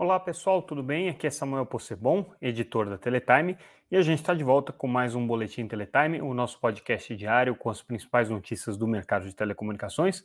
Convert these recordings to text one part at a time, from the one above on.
Olá pessoal, tudo bem? Aqui é Samuel Possebon, editor da Teletime, e a gente está de volta com mais um Boletim Teletime, o nosso podcast diário com as principais notícias do mercado de telecomunicações.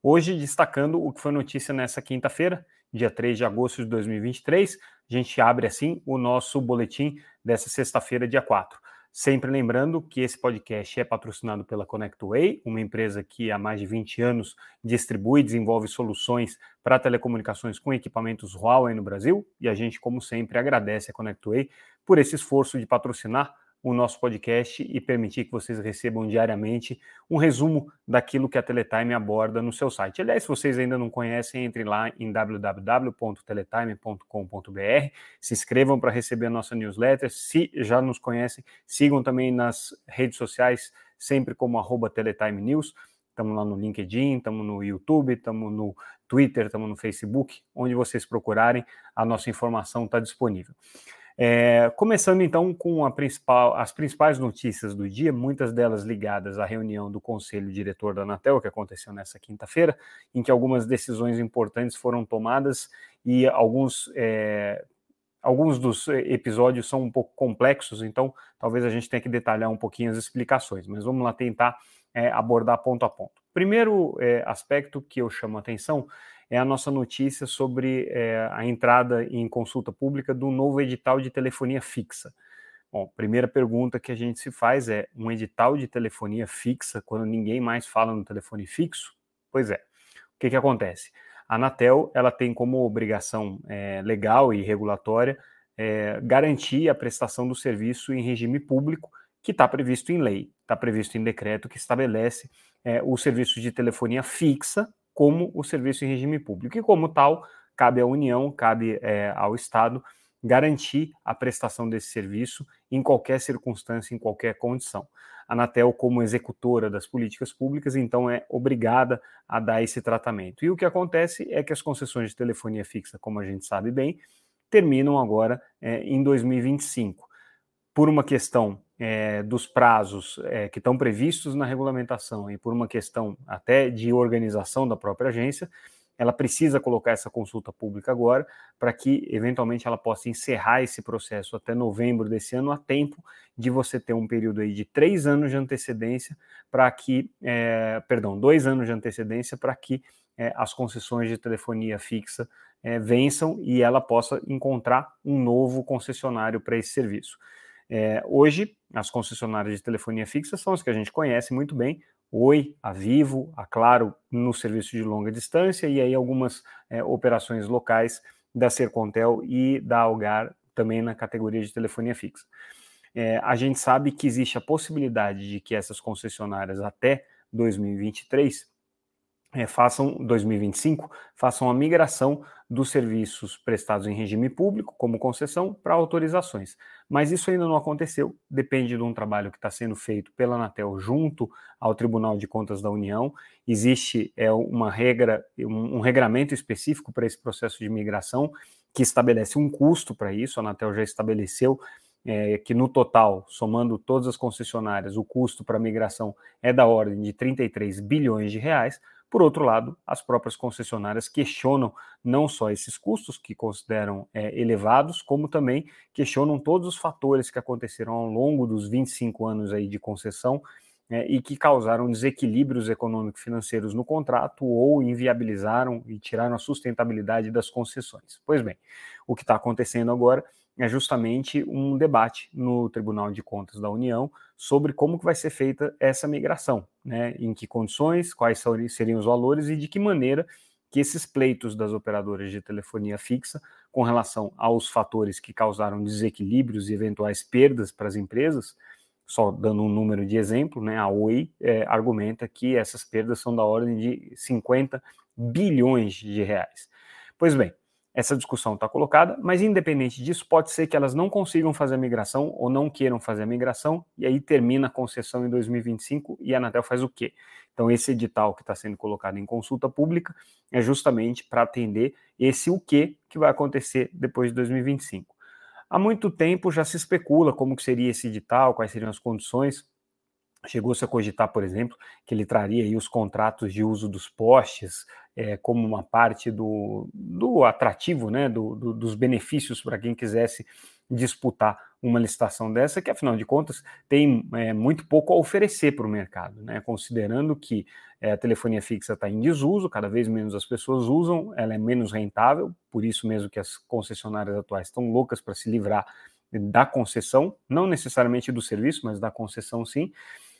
Hoje, destacando o que foi notícia nessa quinta-feira, dia 3 de agosto de 2023, a gente abre assim o nosso boletim dessa sexta-feira, dia 4. Sempre lembrando que esse podcast é patrocinado pela ConnectWay, uma empresa que há mais de 20 anos distribui e desenvolve soluções para telecomunicações com equipamentos Huawei no Brasil. E a gente, como sempre, agradece a ConnectWay por esse esforço de patrocinar o nosso podcast e permitir que vocês recebam diariamente um resumo daquilo que a Teletime aborda no seu site. Aliás, se vocês ainda não conhecem, entre lá em www.teletime.com.br, se inscrevam para receber a nossa newsletter. Se já nos conhecem, sigam também nas redes sociais, sempre como arroba Teletime News. Estamos lá no LinkedIn, estamos no YouTube, estamos no Twitter, estamos no Facebook, onde vocês procurarem, a nossa informação está disponível. É, começando então com principal, as principais notícias do dia, muitas delas ligadas à reunião do Conselho Diretor da Anatel, que aconteceu nessa quinta-feira, em que algumas decisões importantes foram tomadas e alguns, é, alguns dos episódios são um pouco complexos, então talvez a gente tenha que detalhar um pouquinho as explicações, mas vamos lá tentar é, abordar ponto a ponto. Primeiro é, aspecto que eu chamo a atenção é a nossa notícia sobre é, a entrada em consulta pública do novo edital de telefonia fixa. Bom, primeira pergunta que a gente se faz é: um edital de telefonia fixa quando ninguém mais fala no telefone fixo? Pois é. O que, que acontece? A Anatel ela tem como obrigação é, legal e regulatória é, garantir a prestação do serviço em regime público, que está previsto em lei, está previsto em decreto que estabelece é, o serviço de telefonia fixa como o serviço em regime público. E, como tal, cabe à União, cabe é, ao Estado garantir a prestação desse serviço em qualquer circunstância, em qualquer condição. A Anatel, como executora das políticas públicas, então é obrigada a dar esse tratamento. E o que acontece é que as concessões de telefonia fixa, como a gente sabe bem, terminam agora é, em 2025. Por uma questão é, dos prazos é, que estão previstos na regulamentação e por uma questão até de organização da própria agência, ela precisa colocar essa consulta pública agora para que, eventualmente, ela possa encerrar esse processo até novembro desse ano, a tempo de você ter um período aí de três anos de antecedência para que, é, perdão, dois anos de antecedência para que é, as concessões de telefonia fixa é, vençam e ela possa encontrar um novo concessionário para esse serviço. É, hoje, as concessionárias de telefonia fixa são as que a gente conhece muito bem, Oi, a Vivo, a Claro no serviço de longa distância e aí algumas é, operações locais da Sercontel e da Algar também na categoria de telefonia fixa. É, a gente sabe que existe a possibilidade de que essas concessionárias até 2023 é, façam 2025 façam a migração dos serviços prestados em regime público, como concessão, para autorizações. Mas isso ainda não aconteceu, depende de um trabalho que está sendo feito pela Anatel junto ao Tribunal de Contas da União. Existe é, uma regra, um, um regramento específico para esse processo de migração que estabelece um custo para isso. A Anatel já estabeleceu é, que no total, somando todas as concessionárias, o custo para migração é da ordem de 33 bilhões de reais. Por outro lado, as próprias concessionárias questionam não só esses custos, que consideram é, elevados, como também questionam todos os fatores que aconteceram ao longo dos 25 anos aí de concessão é, e que causaram desequilíbrios econômico-financeiros no contrato ou inviabilizaram e tiraram a sustentabilidade das concessões. Pois bem, o que está acontecendo agora é justamente um debate no Tribunal de Contas da União sobre como que vai ser feita essa migração, né? Em que condições, quais seriam os valores e de que maneira que esses pleitos das operadoras de telefonia fixa com relação aos fatores que causaram desequilíbrios e eventuais perdas para as empresas, só dando um número de exemplo, né, a Oi é, argumenta que essas perdas são da ordem de 50 bilhões de reais. Pois bem, essa discussão está colocada, mas independente disso, pode ser que elas não consigam fazer a migração ou não queiram fazer a migração, e aí termina a concessão em 2025 e a Anatel faz o quê? Então, esse edital que está sendo colocado em consulta pública é justamente para atender esse o que que vai acontecer depois de 2025. Há muito tempo já se especula como que seria esse edital, quais seriam as condições Chegou-se a cogitar, por exemplo, que ele traria os contratos de uso dos postes é, como uma parte do, do atrativo, né, do, do, dos benefícios para quem quisesse disputar uma licitação dessa, que afinal de contas tem é, muito pouco a oferecer para o mercado, né? considerando que é, a telefonia fixa está em desuso, cada vez menos as pessoas usam, ela é menos rentável, por isso mesmo que as concessionárias atuais estão loucas para se livrar da concessão, não necessariamente do serviço, mas da concessão sim.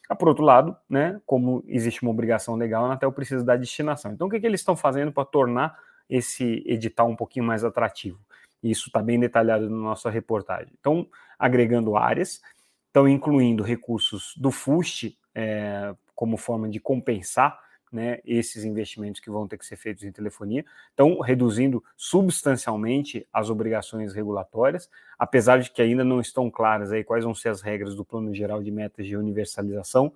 Ah, por outro lado, né, como existe uma obrigação legal, a Anatel precisa da destinação. Então, o que, que eles estão fazendo para tornar esse edital um pouquinho mais atrativo? Isso está bem detalhado na nossa reportagem. Então, agregando áreas, estão incluindo recursos do FUST é, como forma de compensar né, esses investimentos que vão ter que ser feitos em telefonia, estão reduzindo substancialmente as obrigações regulatórias, apesar de que ainda não estão claras aí quais vão ser as regras do Plano Geral de Metas de Universalização,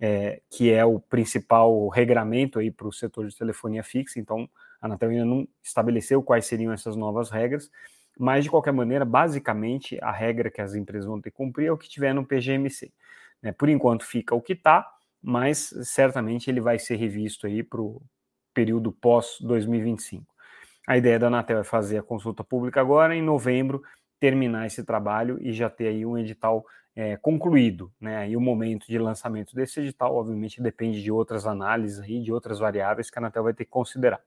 é, que é o principal regramento aí para o setor de telefonia fixa, então a Anatel ainda não estabeleceu quais seriam essas novas regras, mas de qualquer maneira, basicamente, a regra que as empresas vão ter que cumprir é o que tiver no PGMC. Né? Por enquanto fica o que está, mas certamente ele vai ser revisto aí para o período pós 2025. A ideia da Anatel é fazer a consulta pública agora, em novembro, terminar esse trabalho e já ter aí um edital é, concluído, né? E o momento de lançamento desse edital, obviamente, depende de outras análises aí, de outras variáveis que a Anatel vai ter que considerar.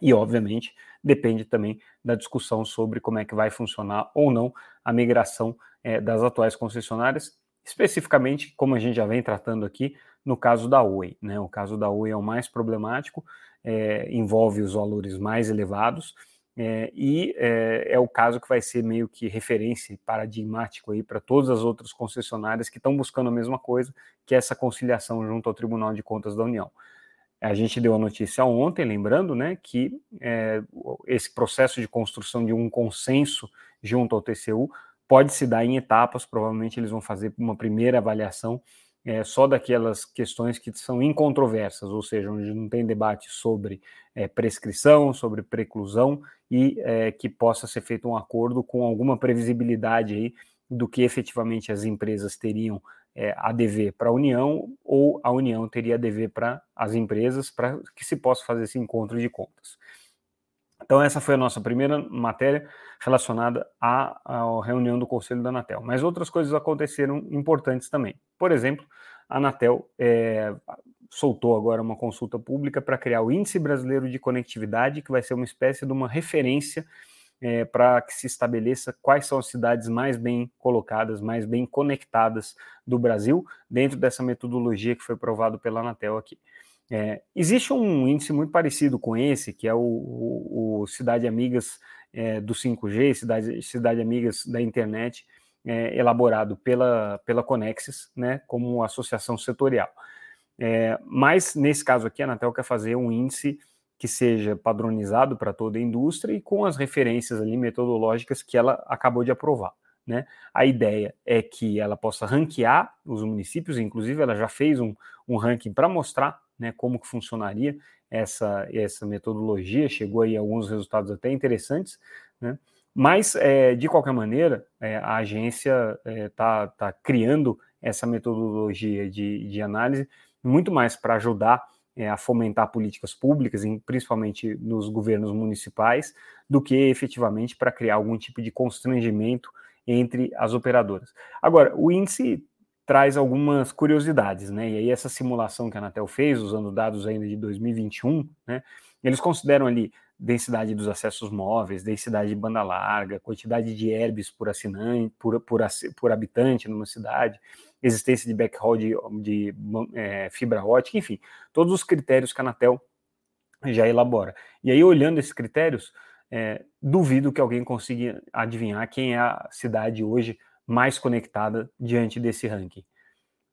E, obviamente, depende também da discussão sobre como é que vai funcionar ou não a migração é, das atuais concessionárias especificamente, como a gente já vem tratando aqui, no caso da Oi. Né? O caso da Oi é o mais problemático, é, envolve os valores mais elevados, é, e é, é, o caso que vai ser meio que referência paradigmático aí para todas as outras concessionárias que estão buscando a mesma coisa, que é essa conciliação junto ao Tribunal de Contas da União. A gente deu a notícia ontem, lembrando, né, que é, esse processo de construção de um consenso junto ao TCU pode se dar em etapas, provavelmente eles vão fazer uma primeira avaliação é, só daquelas questões que são incontroversas, ou seja, onde não tem debate sobre é, prescrição, sobre preclusão e é, que possa ser feito um acordo com alguma previsibilidade aí do que efetivamente as empresas teriam é, a dever para a União ou a União teria a dever para as empresas para que se possa fazer esse encontro de contas. Então, essa foi a nossa primeira matéria relacionada à, à, reunião do Conselho da Anatel. Mas outras coisas aconteceram importantes também. Por exemplo, a Anatel é, soltou agora uma consulta pública para criar o Índice Brasileiro de Conectividade, que vai ser uma espécie de uma referência é, para que se estabeleça quais são as cidades mais bem colocadas, mais bem conectadas do Brasil, dentro dessa metodologia que foi provado pela Anatel aqui. É, existe um índice muito parecido com esse, que é o, o, o Cidade Amigas é, do 5G, Cidade, Cidade Amigas da Internet, é, elaborado pela, pela Conexis, né, como associação setorial. É, mas, nesse caso aqui, a Anatel quer fazer um índice que seja padronizado para toda a indústria e com as referências ali metodológicas que ela acabou de aprovar. Né? A ideia é que ela possa ranquear os municípios, inclusive ela já fez um, um ranking para mostrar né, como que funcionaria essa, essa metodologia, chegou aí alguns resultados até interessantes, né? mas é, de qualquer maneira é, a agência está é, tá, tá criando essa metodologia de, de análise muito mais para ajudar é, a fomentar políticas públicas, em, principalmente nos governos municipais, do que efetivamente para criar algum tipo de constrangimento entre as operadoras. Agora, o índice traz algumas curiosidades, né? E aí essa simulação que a Anatel fez, usando dados ainda de 2021, né? Eles consideram ali densidade dos acessos móveis, densidade de banda larga, quantidade de herbes por assinante, por, por, por habitante numa cidade, existência de backhaul de, de é, fibra ótica, enfim, todos os critérios que a Anatel já elabora. E aí, olhando esses critérios, é, duvido que alguém consiga adivinhar quem é a cidade hoje mais conectada diante desse ranking.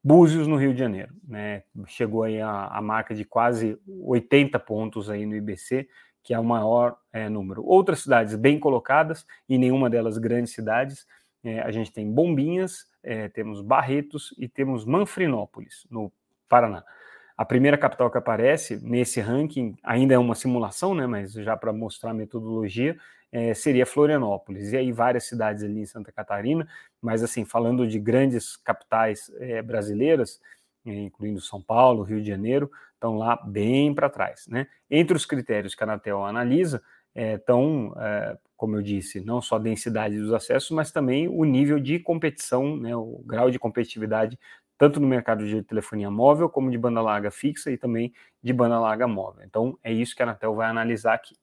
Búzios, no Rio de Janeiro, né? Chegou aí a, a marca de quase 80 pontos aí no IBC, que é o maior é, número. Outras cidades bem colocadas, e nenhuma delas grandes cidades, é, a gente tem Bombinhas, é, temos Barretos e temos Manfrinópolis, no Paraná. A primeira capital que aparece nesse ranking ainda é uma simulação, né, mas já para mostrar a metodologia, é, seria Florianópolis. E aí várias cidades ali em Santa Catarina, mas assim, falando de grandes capitais é, brasileiras, incluindo São Paulo, Rio de Janeiro, estão lá bem para trás. Né? Entre os critérios que a Anatel analisa, estão, é, como eu disse, não só a densidade dos acessos, mas também o nível de competição, né, o grau de competitividade, tanto no mercado de telefonia móvel, como de banda larga fixa e também de banda larga móvel. Então, é isso que a Anatel vai analisar aqui.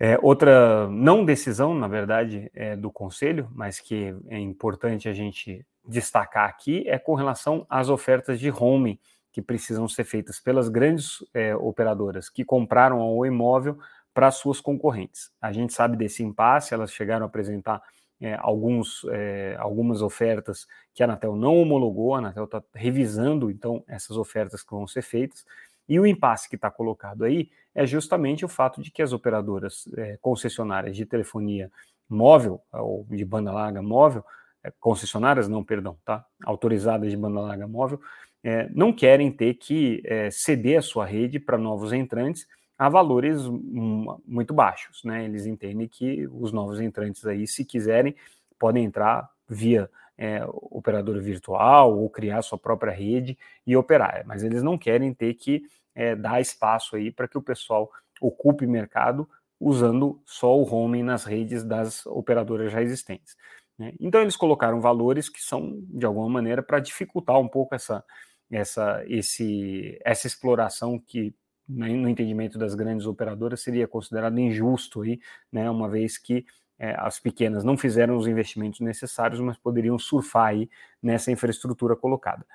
É, outra não decisão, na verdade, é do Conselho, mas que é importante a gente destacar aqui, é com relação às ofertas de roaming que precisam ser feitas pelas grandes é, operadoras que compraram o imóvel para suas concorrentes. A gente sabe desse impasse, elas chegaram a apresentar é, alguns, é, algumas ofertas que a Anatel não homologou, a Anatel está revisando então essas ofertas que vão ser feitas, e o impasse que está colocado aí é justamente o fato de que as operadoras é, concessionárias de telefonia móvel, ou de banda larga móvel, é, concessionárias não, perdão, tá? Autorizadas de banda larga móvel, é, não querem ter que é, ceder a sua rede para novos entrantes a valores muito baixos, né? Eles entendem que os novos entrantes aí, se quiserem, podem entrar via é, operadora virtual ou criar sua própria rede e operar, mas eles não querem ter que é, dar espaço aí para que o pessoal ocupe mercado usando só o roaming nas redes das operadoras já existentes. Né? Então eles colocaram valores que são de alguma maneira para dificultar um pouco essa essa esse essa exploração que né, no entendimento das grandes operadoras seria considerado injusto aí, né, uma vez que é, as pequenas não fizeram os investimentos necessários, mas poderiam surfar aí nessa infraestrutura colocada.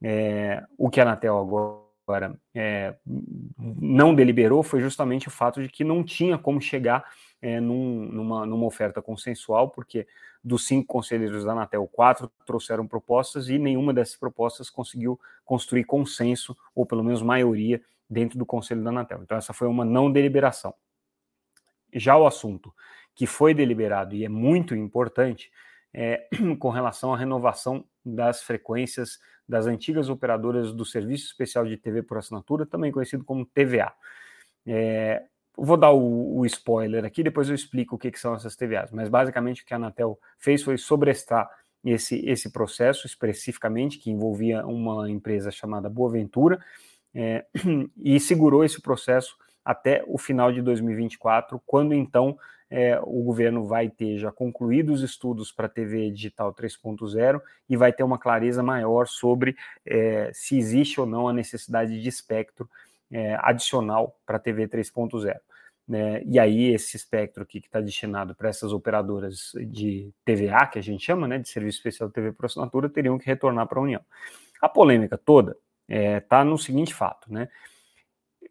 É, o que a Anatel agora é, não deliberou foi justamente o fato de que não tinha como chegar é, num, numa, numa oferta consensual, porque dos cinco conselheiros da Anatel, quatro trouxeram propostas e nenhuma dessas propostas conseguiu construir consenso, ou pelo menos maioria, dentro do conselho da Anatel. Então, essa foi uma não deliberação. Já o assunto que foi deliberado e é muito importante é com relação à renovação das frequências das antigas operadoras do Serviço Especial de TV por Assinatura, também conhecido como TVA. É, vou dar o, o, spoiler aqui, depois eu explico o que, que, são essas TVAs, mas basicamente o que a Anatel fez foi sobrestar esse, esse processo especificamente, que envolvia uma empresa chamada Boaventura, é, e segurou esse processo até o final de 2024, quando então é, o governo vai ter já concluído os estudos para a TV digital 3.0 e vai ter uma clareza maior sobre é, se existe ou não a necessidade de espectro é, adicional para a TV 3.0. Né? E aí, esse espectro aqui que está destinado para essas operadoras de TVA, que a gente chama né, de Serviço Especial de TV por Assinatura, teriam que retornar para a União. A polêmica toda está é, no seguinte fato, né?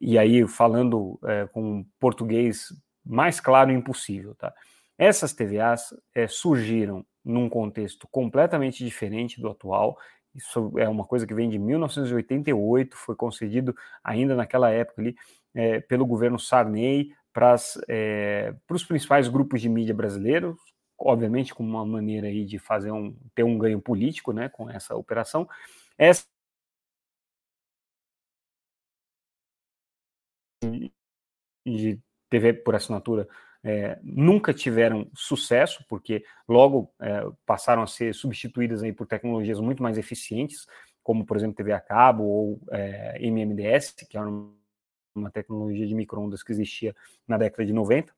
E aí, falando é, com português mais claro impossível, tá? Essas TVAs é, surgiram num contexto completamente diferente do atual. Isso é uma coisa que vem de 1988, foi concedido ainda naquela época ali é, pelo governo Sarney para é, os principais grupos de mídia brasileiros, obviamente com uma maneira aí de fazer um ter um ganho político, né, com essa operação. Essa de TV por assinatura é, nunca tiveram sucesso, porque logo é, passaram a ser substituídas aí por tecnologias muito mais eficientes, como, por exemplo, TV a cabo ou é, MMDS, que é uma tecnologia de microondas que existia na década de 90.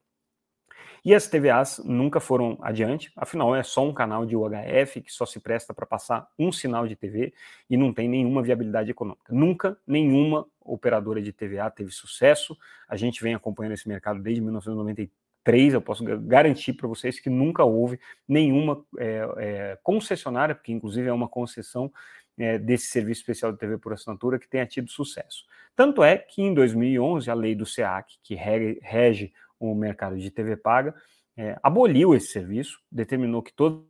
E as TVAs nunca foram adiante, afinal é só um canal de UHF que só se presta para passar um sinal de TV e não tem nenhuma viabilidade econômica. Nunca nenhuma operadora de TVA teve sucesso. A gente vem acompanhando esse mercado desde 1993. Eu posso garantir para vocês que nunca houve nenhuma é, é, concessionária, porque inclusive é uma concessão é, desse serviço especial de TV por assinatura que tenha tido sucesso. Tanto é que em 2011 a lei do SEAC, que rege o mercado de TV paga, é, aboliu esse serviço, determinou que todo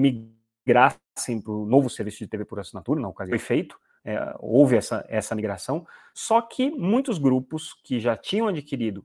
migrassem para o novo serviço de TV por assinatura, na ocasião foi feito, é, houve essa, essa migração, só que muitos grupos que já tinham adquirido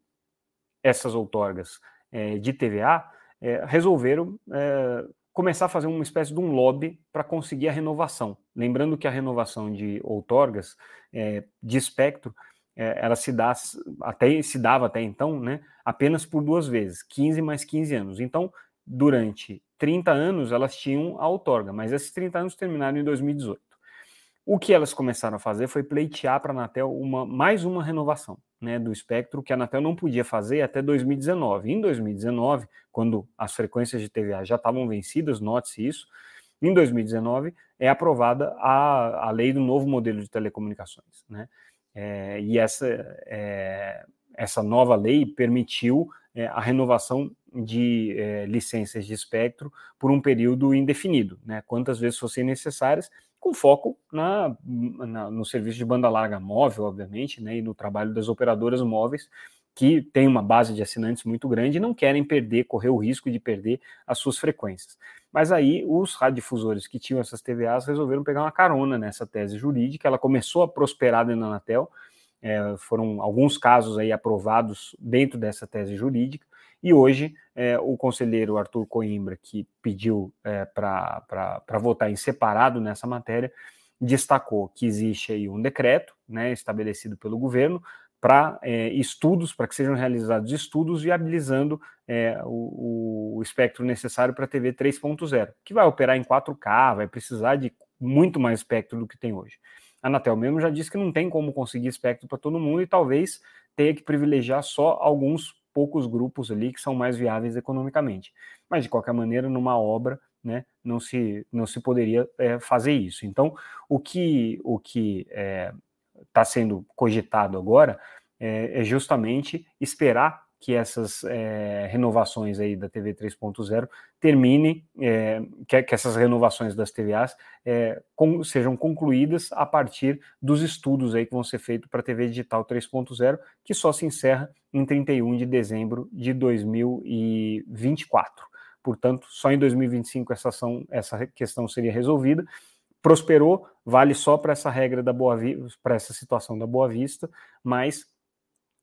essas outorgas é, de TVA é, resolveram é, começar a fazer uma espécie de um lobby para conseguir a renovação. Lembrando que a renovação de outorgas é, de espectro é, ela se dá até se dava até então, né, apenas por duas vezes, 15 mais 15 anos. Então, durante 30 anos elas tinham a outorga, mas esses 30 anos terminaram em 2018. O que elas começaram a fazer foi pleitear para a Anatel uma, mais uma renovação né, do espectro que a Anatel não podia fazer até 2019. Em 2019, quando as frequências de TVA já estavam vencidas, note-se isso, em 2019 é aprovada a, a lei do novo modelo de telecomunicações. Né? É, e essa, é, essa nova lei permitiu é, a renovação de é, licenças de espectro por um período indefinido, né? quantas vezes fossem necessárias, com foco na, na, no serviço de banda larga móvel, obviamente, né? e no trabalho das operadoras móveis, que tem uma base de assinantes muito grande e não querem perder, correr o risco de perder as suas frequências. Mas aí os radiodifusores que tinham essas TVAs resolveram pegar uma carona nessa tese jurídica, ela começou a prosperar dentro da Anatel, é, foram alguns casos aí aprovados dentro dessa tese jurídica, e hoje é, o conselheiro Arthur Coimbra, que pediu é, para votar em separado nessa matéria, destacou que existe aí um decreto né, estabelecido pelo governo para é, estudos, para que sejam realizados estudos viabilizando é, o, o, espectro necessário para a TV 3.0, que vai operar em 4K, vai precisar de muito mais espectro do que tem hoje. A Anatel mesmo já disse que não tem como conseguir espectro para todo mundo e talvez tenha que privilegiar só alguns poucos grupos ali que são mais viáveis economicamente. Mas de qualquer maneira, numa obra, né, não se não se poderia é, fazer isso. Então, o que o que é, está sendo cogitado agora é, é, justamente esperar que essas é, renovações aí da TV 3.0 terminem, que, que, essas renovações das TVAs é, com, sejam concluídas a partir dos estudos aí que vão ser feitos para a TV Digital 3.0, que só se encerra em 31 de dezembro de 2024. Portanto, só em 2025 essa, ação, essa questão seria resolvida prosperou, vale só para essa regra da Boa Vista, para essa situação da Boa Vista, mas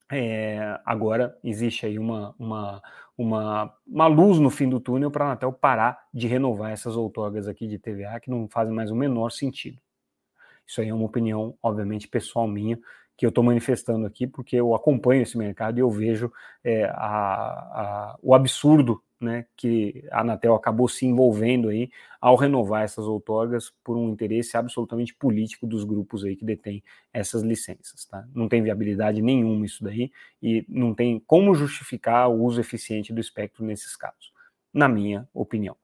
é, agora existe aí uma, uma, uma, uma luz no fim do túnel para a Anatel parar de renovar essas outorgas aqui de TVA que não fazem mais o menor sentido. Isso aí é uma opinião, obviamente, pessoal minha, que eu estou manifestando aqui, porque eu acompanho esse mercado e eu vejo é, a, a, o absurdo né, que a Anatel acabou se envolvendo aí ao renovar essas outorgas por um interesse absolutamente político dos grupos aí que detêm essas licenças, tá? Não tem viabilidade nenhuma isso daí e não tem como justificar o uso eficiente do espectro nesses casos, na minha opinião.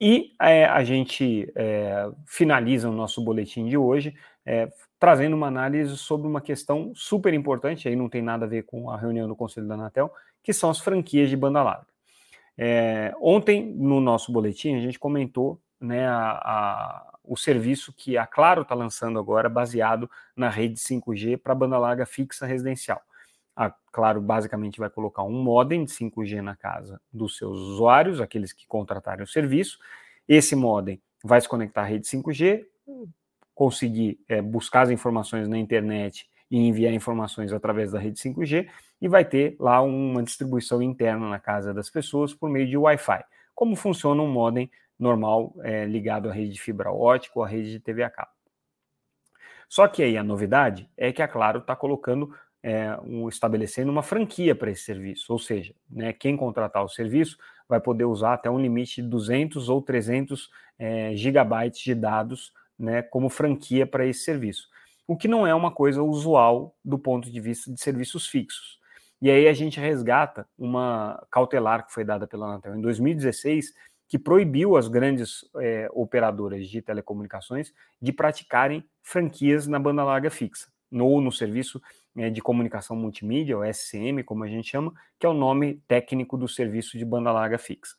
E é, a gente é, finaliza o nosso boletim de hoje é, trazendo uma análise sobre uma questão super importante, aí não tem nada a ver com a reunião do Conselho da Anatel, que são as franquias de banda larga. Ontem, no nosso boletim, a gente comentou né, a, a, o serviço que a Claro está lançando agora, baseado na rede 5G para banda larga fixa residencial. A Claro basicamente vai colocar um modem de 5G na casa dos seus usuários, aqueles que contratarem o serviço. Esse modem vai se conectar à rede 5G, conseguir é, buscar as informações na internet e enviar informações através da rede 5G e vai ter lá uma distribuição interna na casa das pessoas por meio de Wi-Fi. Como funciona um modem normal é, ligado à rede de fibra ótica ou à rede de TV a cabo. Só que aí a novidade é que a Claro está colocando, é, um, estabelecendo uma franquia para esse serviço, ou seja, né, quem contratar o serviço vai poder usar até um limite de 200 ou 300 é, gigabytes de dados né, como franquia para esse serviço, o que não é uma coisa usual do ponto de vista de serviços fixos. E aí a gente resgata uma cautelar que foi dada pela Anatel em 2016, que proibiu as grandes é, operadoras de telecomunicações de praticarem franquias na banda larga fixa, ou no, serviço de comunicação multimídia, o SCM, como a gente chama, que é o nome técnico do serviço de banda larga fixa.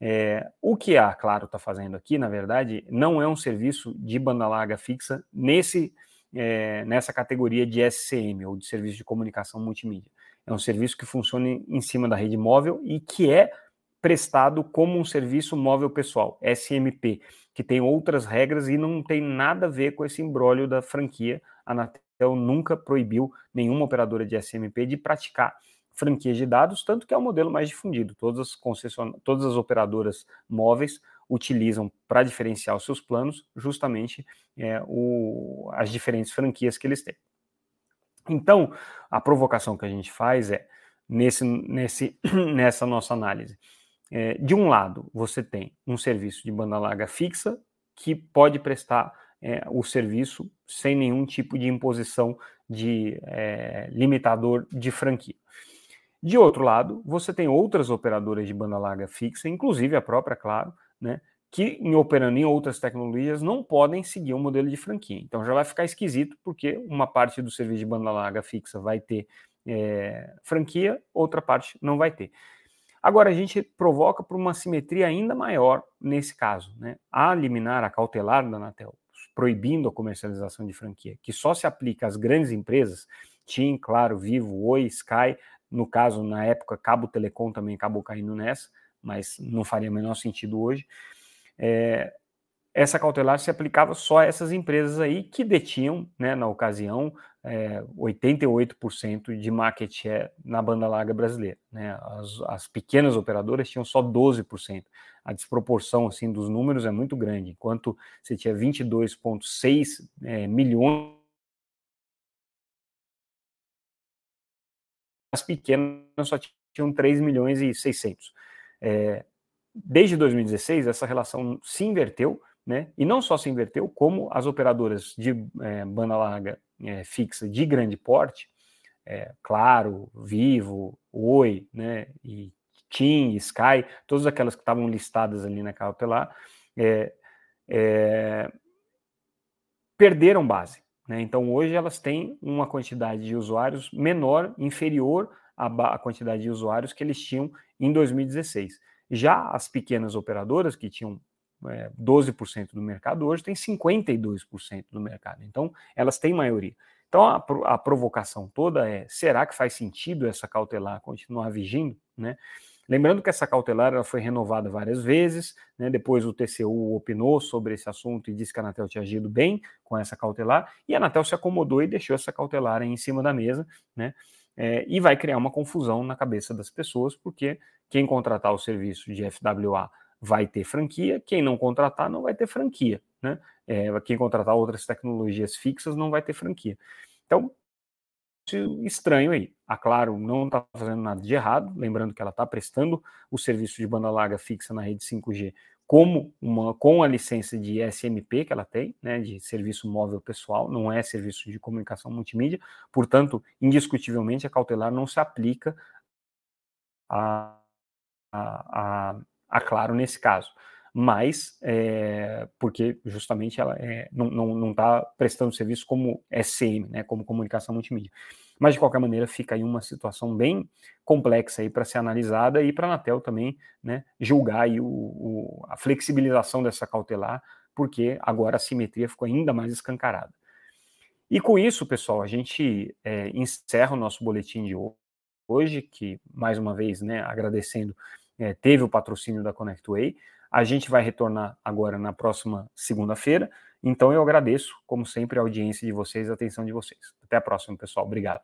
É, o que a Claro está fazendo aqui, na verdade, não é um serviço de banda larga fixa nesse, é, nessa categoria de SCM, ou de serviço de comunicação multimídia. É um serviço que funciona em cima da rede móvel e que é prestado como um serviço móvel pessoal, SMP, que tem outras regras e não tem nada a ver com esse embrólio da franquia. Anatel nunca proibiu nenhuma operadora de SMP de praticar franquias de dados, tanto que é o modelo mais difundido. Todas as concession... todas as operadoras móveis utilizam para diferenciar os seus planos justamente é, o... as diferentes franquias que eles têm. Então, a provocação que a gente faz é, nesse, nesse, nessa nossa análise, é, de um lado, você tem um serviço de banda larga fixa que pode prestar é, o serviço sem nenhum tipo de imposição de é, limitador de franquia. De outro lado, você tem outras operadoras de banda larga fixa, inclusive a própria Claro, né, que em operando em outras tecnologias não podem seguir o um modelo de franquia. Então já vai ficar esquisito, porque uma parte do serviço de banda larga fixa vai ter é, franquia, outra parte não vai ter. Agora, a gente provoca por uma simetria ainda maior nesse caso. Né? A liminar, a cautelar da Anatel, proibindo a comercialização de franquia, que só se aplica às grandes empresas, TIM, Claro, Vivo, Oi, Sky, no caso, na época, Cabo Telecom também acabou caindo nessa, mas não faria menor sentido hoje. É, essa cautelar se aplicava só a essas empresas aí que detinham, né, na ocasião, é, 88% de market share na banda larga brasileira. Né? As, as, pequenas operadoras tinham só 12%. A desproporção assim dos números é muito grande. Enquanto você tinha 22,6 é, milhões, as pequenas só tinham 3 milhões e 600. É, desde 2016, essa relação se inverteu, né? E não só se inverteu, como as operadoras de é, banda larga é, fixa de grande porte, é, Claro, Vivo, Oi, né? E TIM, Sky, todas aquelas que estavam listadas ali na cautelar, é, é, perderam base. Né? Então hoje elas têm uma quantidade de usuários menor, inferior à, à quantidade de usuários que eles tinham em 2016. Já as pequenas operadoras, que tinham é, 12% do mercado, hoje tem 52% do mercado. Então, elas têm maioria. Então, a, a, provocação toda é: será que faz sentido essa cautelar continuar vigindo? Né? Lembrando que essa cautelar ela foi renovada várias vezes, né? depois o TCU opinou sobre esse assunto e disse que a Anatel tinha agido bem com essa cautelar, e a Anatel se acomodou e deixou essa cautelar em cima da mesa, né? É, e vai criar uma confusão na cabeça das pessoas, porque quem contratar o serviço de FWA vai ter franquia, quem não contratar não vai ter franquia, né? É, quem contratar outras tecnologias fixas não vai ter franquia. Então, estranho aí. A Claro não está fazendo nada de errado, lembrando que ela está prestando o serviço de banda larga fixa na rede 5G como uma com a licença de SMP que ela tem, né, de serviço móvel pessoal, não é serviço de comunicação multimídia, portanto, indiscutivelmente a cautelar não se aplica a, a, a, a Claro nesse caso mas é, porque justamente ela é, não está tá prestando serviço como SM, né, como comunicação multimídia. Mas de qualquer maneira fica aí uma situação bem complexa aí para ser analisada e para a Anatel também né, julgar aí o, o, a flexibilização dessa cautelar, porque agora a simetria ficou ainda mais escancarada. E com isso, pessoal, a gente é, encerra o nosso boletim de hoje, que mais uma vez, né, agradecendo, é, teve o patrocínio da ConnectWay. A gente vai retornar agora na próxima segunda-feira. Então eu agradeço, como sempre, a audiência de vocês, a atenção de vocês. Até a próxima, pessoal. Obrigado.